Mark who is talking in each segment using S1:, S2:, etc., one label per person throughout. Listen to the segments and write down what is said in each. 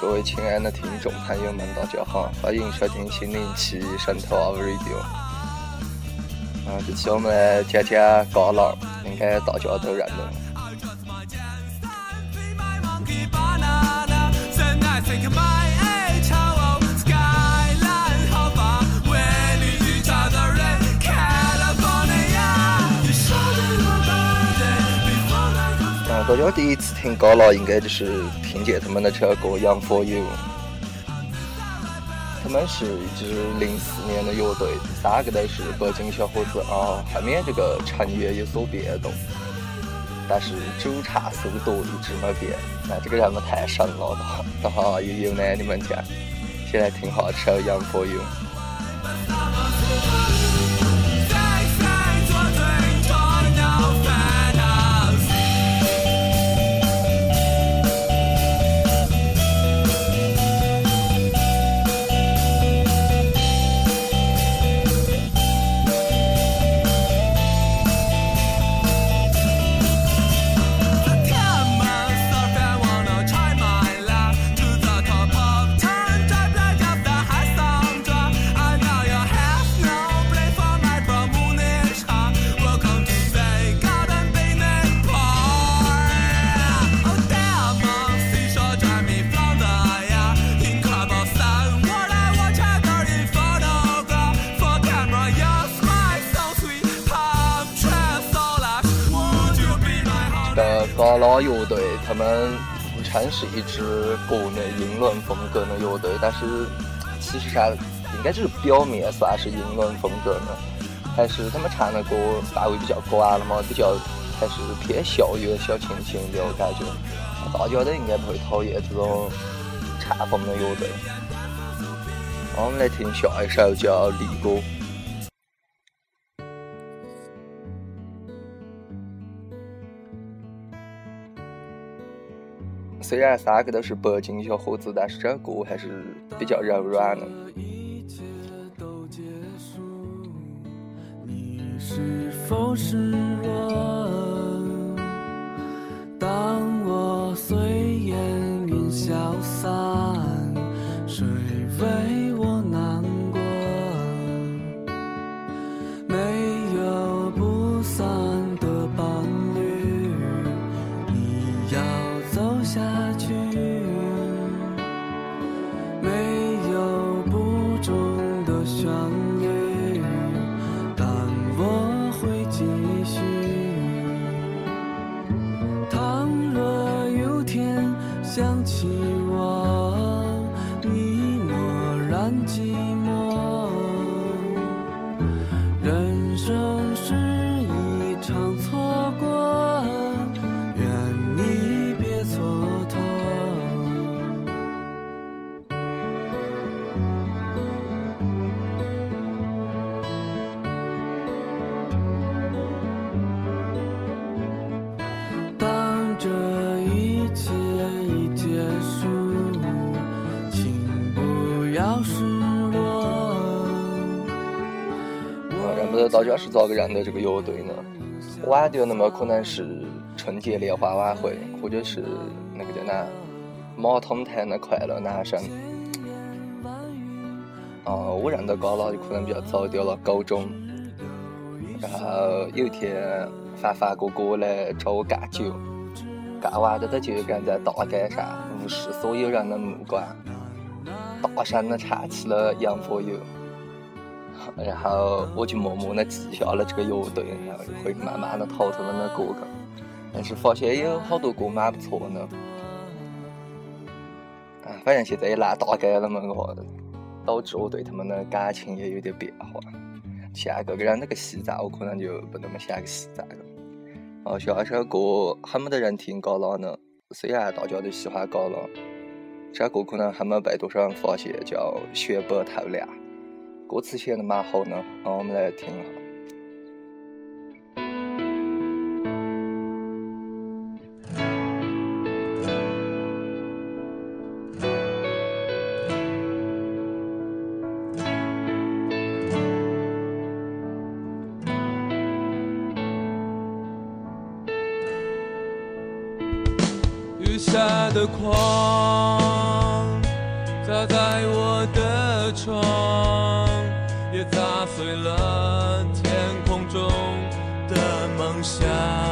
S1: 各位亲爱的听众朋友们，大家好，欢迎收听新的一期神偷 Radio。啊，这期我们来讲讲旮旯，应该大家都认得。大家第一次听旮旯，应该就是听见他们的这首歌《杨佛友》。他们是一支零四年的乐队，三个都是北京小伙子啊。后面这个成员有所变动，但是主唱苏铎一直没变。那这个人们太神了，等下又有呢，你们讲。先来听下这首《杨佛友》。自称是一支国内英伦风格的乐队，但是其实上应该就是表面算是英伦风格的，还是他们唱的歌范围比较广了嘛，比较还是偏校园小清新的我感觉，大家都应该不会讨厌这种唱风的乐队。我们来听下一首叫《离歌》。虽然三个都是北京小伙子，但是这歌还是比较柔软的。是否失落当我随烟云消散，谁为静家是咋个认得这个乐队呢？晚点那么可能是春节联欢晚会，或者是那个叫哪马桶台的快乐男生。哦，我认得旮旯就可能比较早点了，高中。然后有一天，凡凡哥哥来找我干酒，干完的他就站在大街上，无视所有人的目光，大声的唱起了《杨佛友》。然后我就默默的记下了这个乐队，然后就会慢慢的淘他们的歌歌，但是发现有好多歌蛮不错的。啊，反正现在也烂大街了嘛，我导致我对他们的感情也有点变化。下个个人那个西藏，我可能就不那么想去西藏了。哦，下一首歌很没得人听高朗呢，虽然大家都喜欢高朗，这首歌可能还没被多少人发现，叫《雪白透亮》。歌词写的蛮好呢，那我们来听一下。雨下的狂
S2: 在我。的窗，碎了天空中的梦想。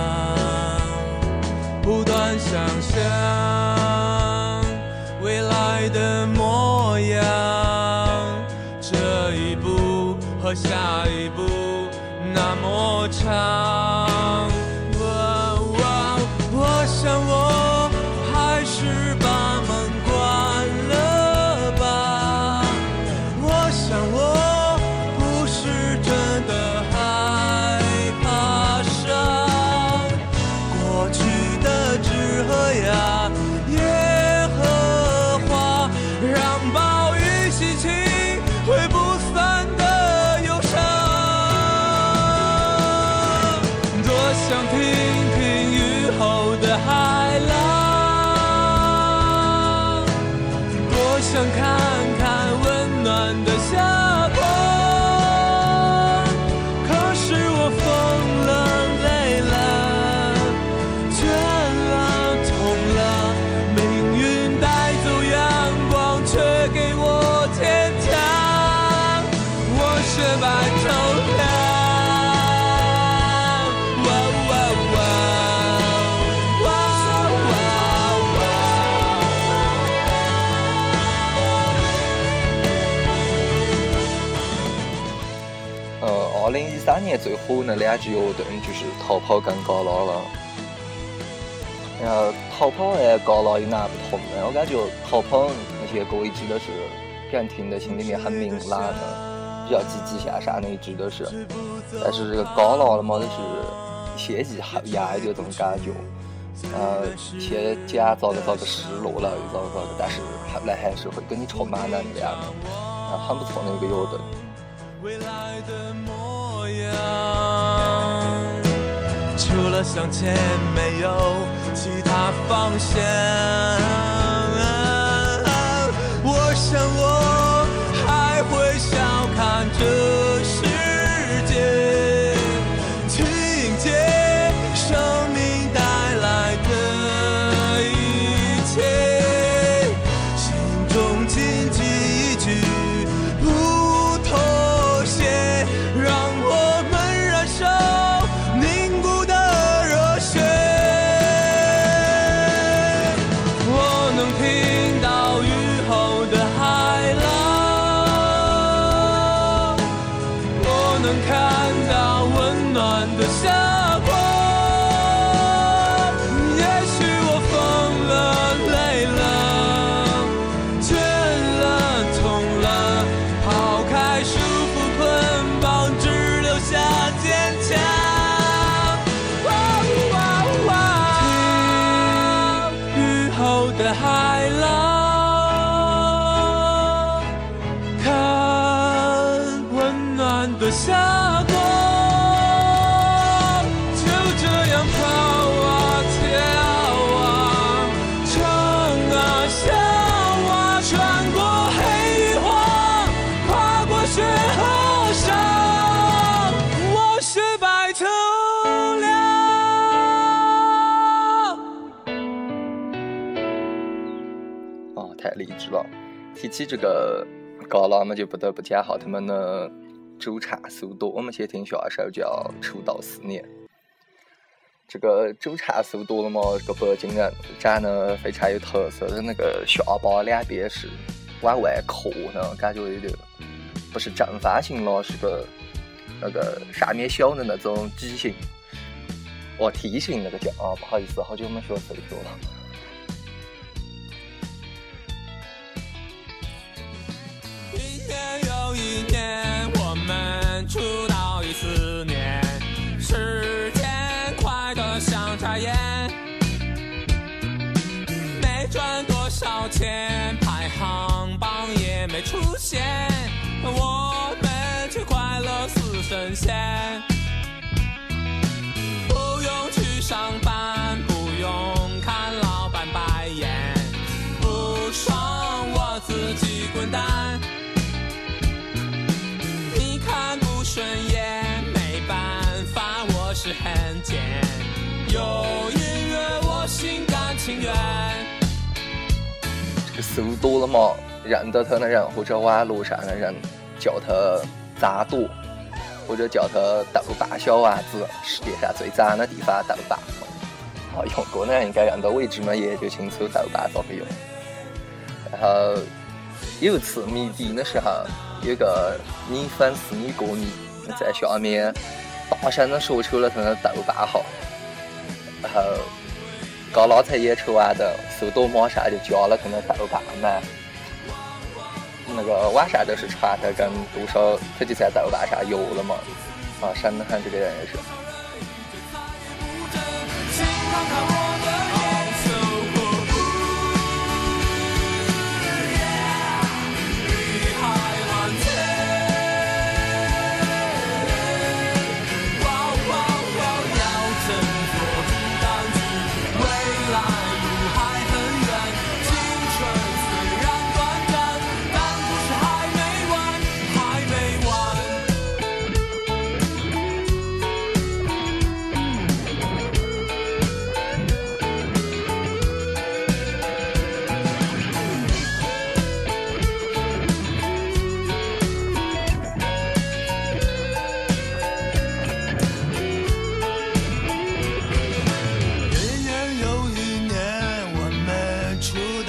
S1: 最火的两支乐队就是逃跑跟嘎啦了。然后逃跑和嘎啦有哪不同呢？我感觉逃跑那些歌一直都是给人听得心里面很明朗的，比较积极向上的一直都是。但是这个嘎啦了嘛，都是先抑后压的这种感觉。呃，先讲咋个咋个失落了，又咋个咋个，但是后来还是会给你充满能量的，很不错的一个乐队。
S2: 未来的模样。除了向前，没有其他方向。我想我
S1: 太励志了！提起这个嘎啦嘛，就不得不讲下他们的主唱苏朵。我们先听下一首叫《出道四年》。这个主唱苏朵了嘛，这个北京人，长得非常有特色，那个下巴两边是往外扩的，感觉有点不是正方形了，是个那个上面小的那种畸形，哦梯形那个叫啊，不好意思，好久没学数学了。
S2: 一年，我们出道已四年，时间快得像眨眼，没赚多少钱，排行榜也没出现，我们却快乐似神仙。有音乐，我心甘情愿。
S1: 事多了嘛，认得他的人或者网络上的人叫他渣多，或者叫他豆瓣小娃子，世界上最脏的地方豆瓣。啊，用过的人应该认得，我一直没研究清楚豆瓣怎么用。然后有一次谜底的时候，有个女粉丝女歌迷在下面大声的说出了他的豆瓣号，然后。刚拉才演出完的，苏多马上就加了他的豆瓣嘛。那个晚上都是传他跟多少，他就在豆瓣上约了嘛。啊，省得很这个人也是。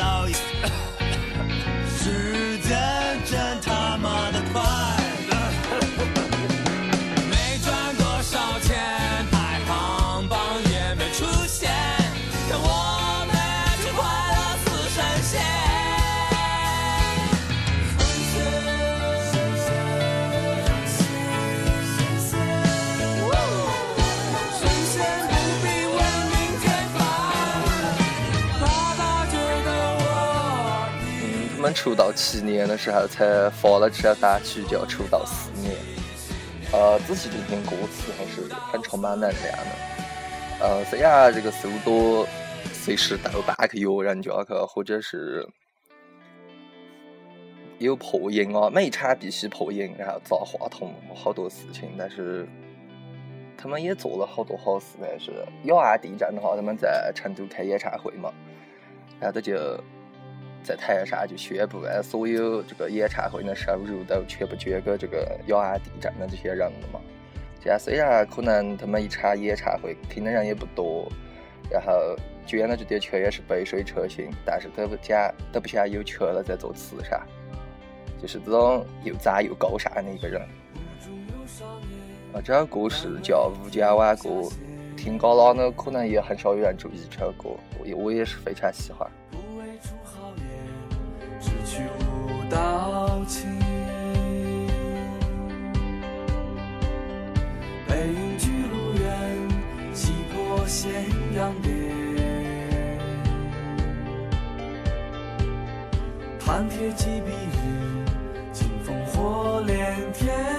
S1: 到一，时出道七年的时候才发了这首单曲，叫《出道四年》。呃，仔细听听歌词，还是很充满能量的。呃，虽然这个速度随时豆瓣去约人家去，或者是有破音啊，每一场必须破音，然后砸话筒，好多事情。但是他们也做了好多好事，但是雅安地震的话，他们在成都开演唱会嘛，然后他就。在台上就宣布，啊，所有这个演唱会的收入都全部捐给这个雅安地震的这些人了嘛。现在虽然可能他们一场演唱会听的人也不多，然后捐的这点钱也是杯水车薪，但是都不讲，都不想有钱了再做慈善，就是这种又脏又高尚的一个人。啊，这首歌是叫《吴江晚歌》，听高朗的可能也很少有人注意这首歌，我我也是非常喜欢。道情，背云居路远，西坡咸阳边。寒铁骑避日，惊烽火连天。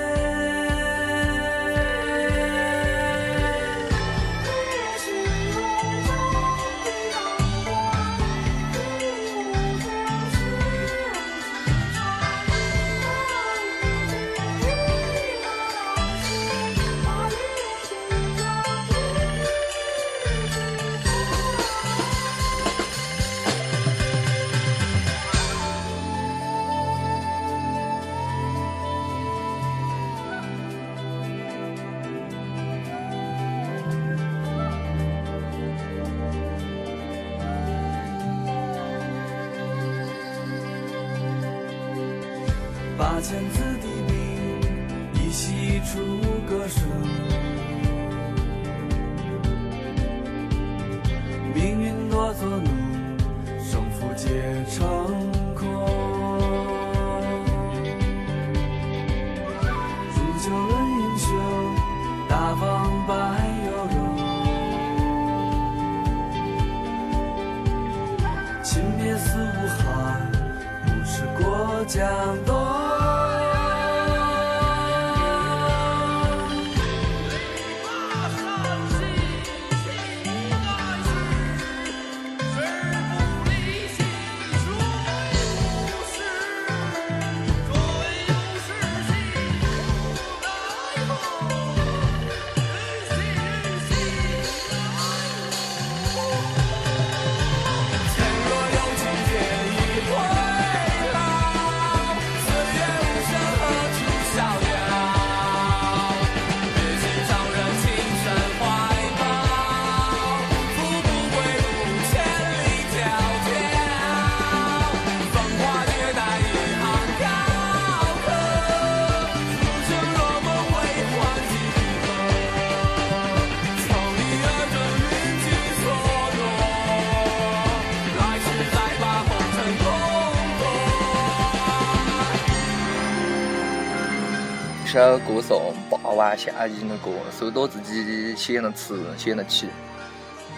S2: 首歌颂霸王下义的歌，虽多自己写的词写的曲，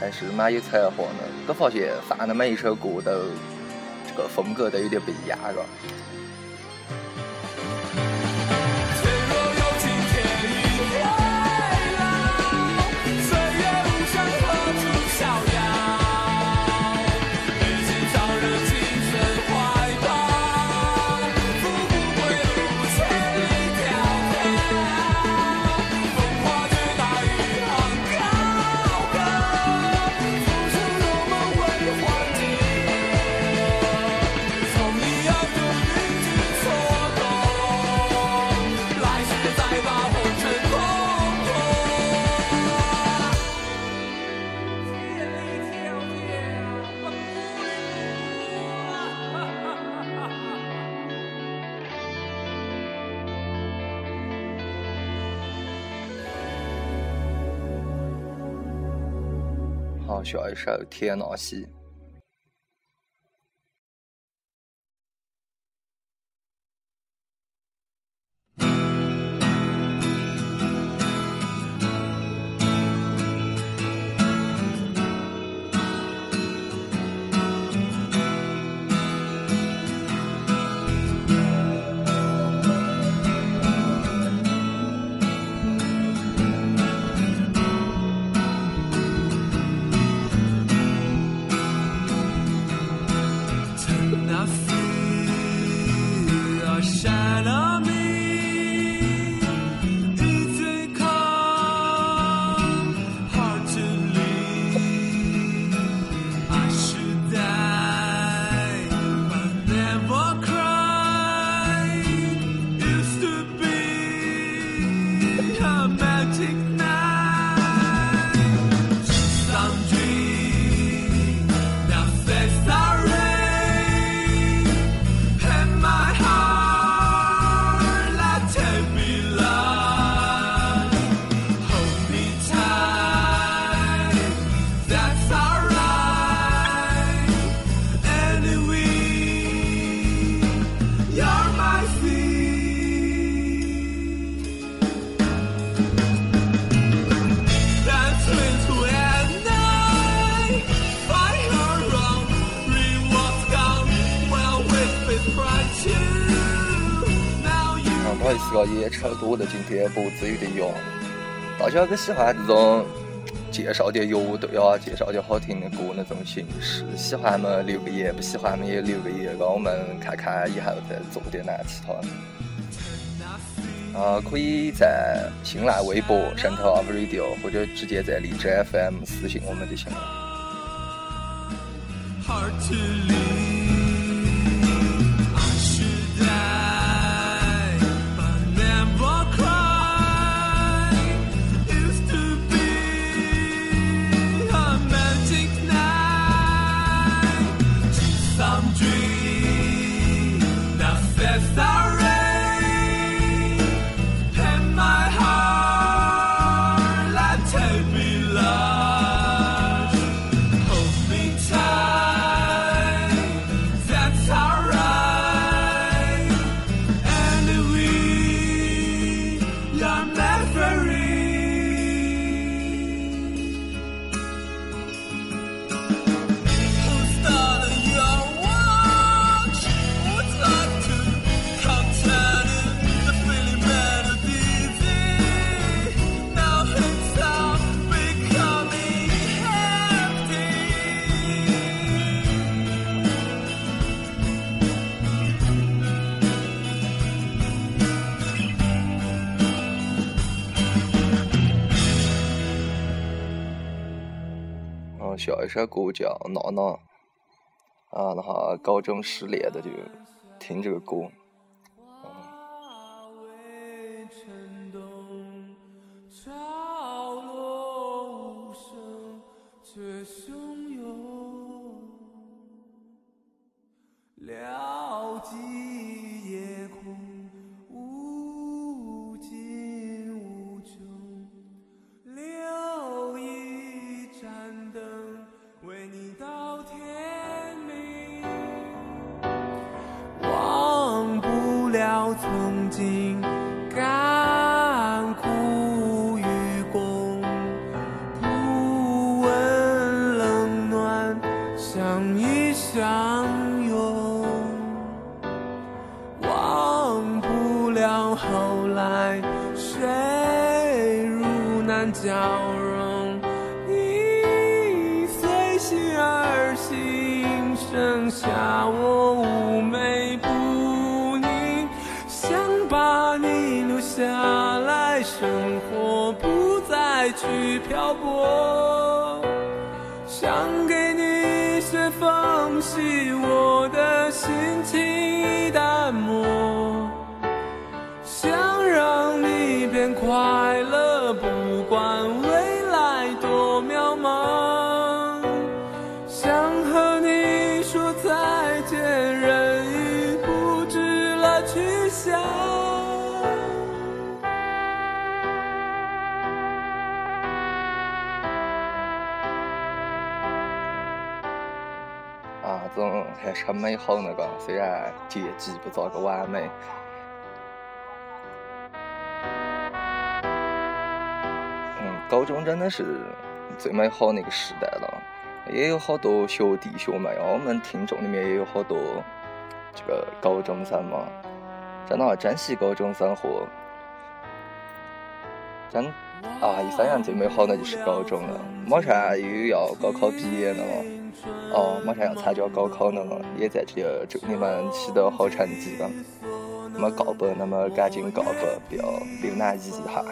S2: 还是蛮有才华的。都发现放的每一首歌都这个风格都有点不一样，下一首《天呐西》。西》。也抽多了，今天脖子有点痒。大家更喜欢这种介绍点乐队啊，介绍点好听的歌那种形式。喜欢嘛留个言，不喜欢嘛也留个言，让我们看看以后再做点哪其他的。啊，可以在新浪微博上头 Radio，或者直接在荔枝 FM 私信我们就行了。left out. 下一首歌叫《娜娜》，啊，那哈高中失恋的就听这个歌。
S3: 曾
S2: 融？你随心而行，剩下我妩媚不宁。想把你留下来，生活不再去漂泊。想给你些缝隙，我的心情已淡漠。想让你变快乐，
S1: 很美好的个，虽然结局不咋个完美。嗯，高中真的是最美好的一个时代了，也有好多学弟学妹啊，我们听众里面也有好多这个高中生嘛，真的珍惜高中生活。真啊，一生人最美好的就是高中了，马上又要高考毕业了嘛。哦，马上要参加高考了嘛，也在这里祝你们取得好成绩吧。没告白，那么赶紧告白，不要留难遗憾。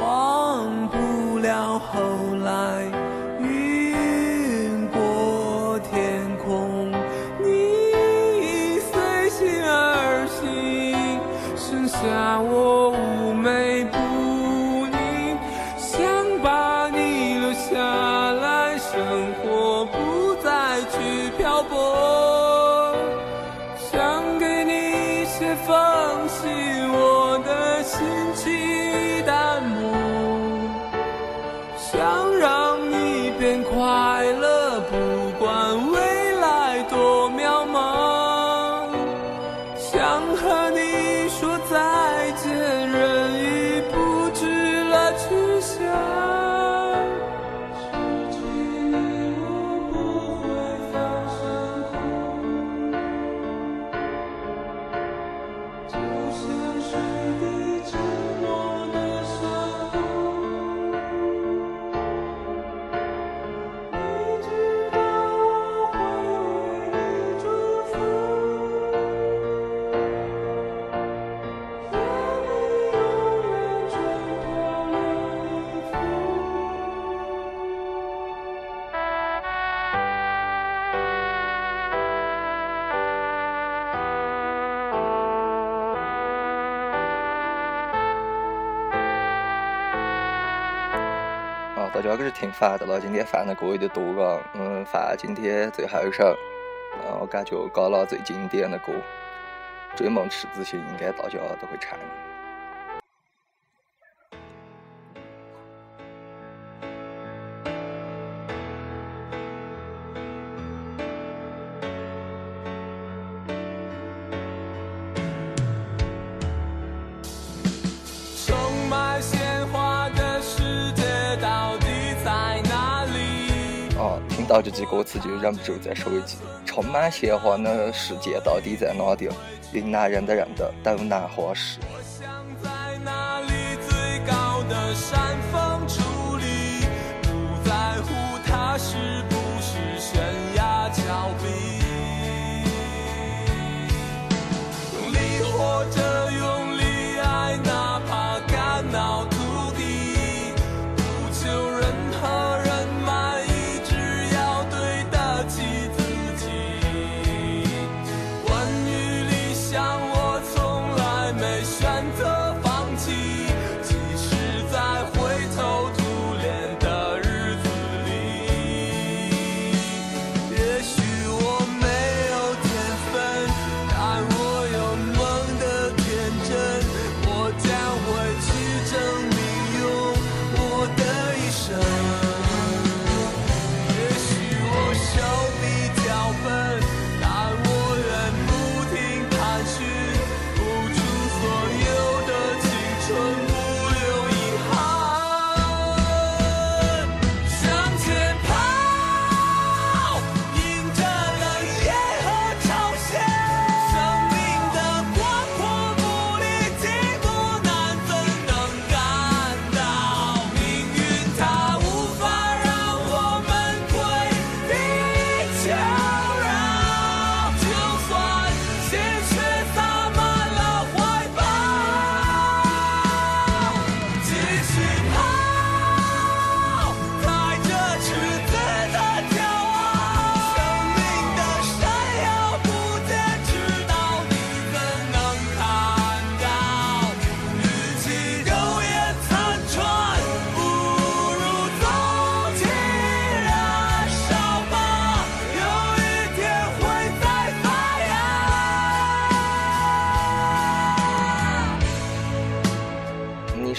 S2: 忘不了后来，
S1: 大家可是挺烦的了，今天放的歌有点多嘎。嗯，放今天最后一首，嗯，我感觉搞了最经典的歌《追梦赤子心》，应该大家都会唱。听到这句歌词就忍不住再说一句：充满鲜花的世界到底在哪点？云南人的人的都南花市。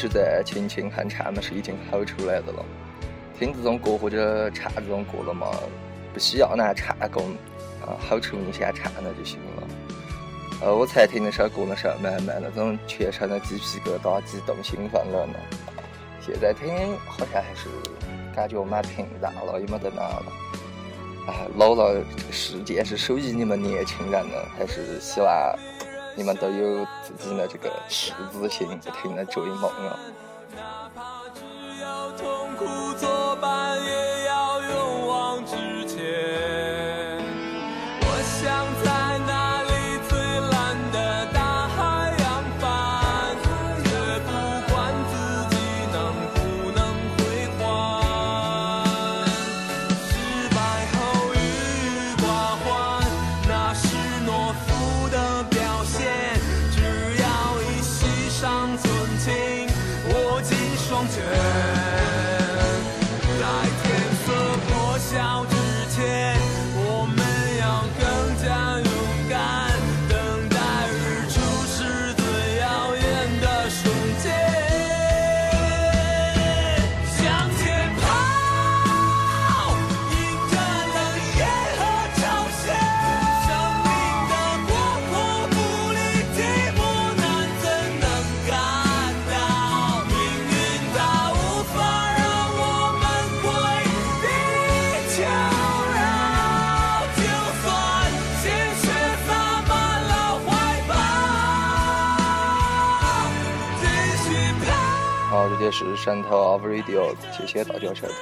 S1: 实在轻轻哼唱嘛是已经吼出来的了。听这种歌或者唱这种歌了嘛，不需要拿唱功啊吼出你想唱的就行了。呃，我才听那首歌的时候，满满那种全身的鸡皮疙瘩、激动、兴奋了呢。现在听好像还是感觉蛮平淡了，也没得那了。哎，老了，这个世界是属于你们年轻人的，还是希望你们都有自己的这个赤子心，不停的追梦啊。
S2: 哪怕只有痛苦作伴，是
S1: 山头阿弗雷迪奥，谢谢大家收听。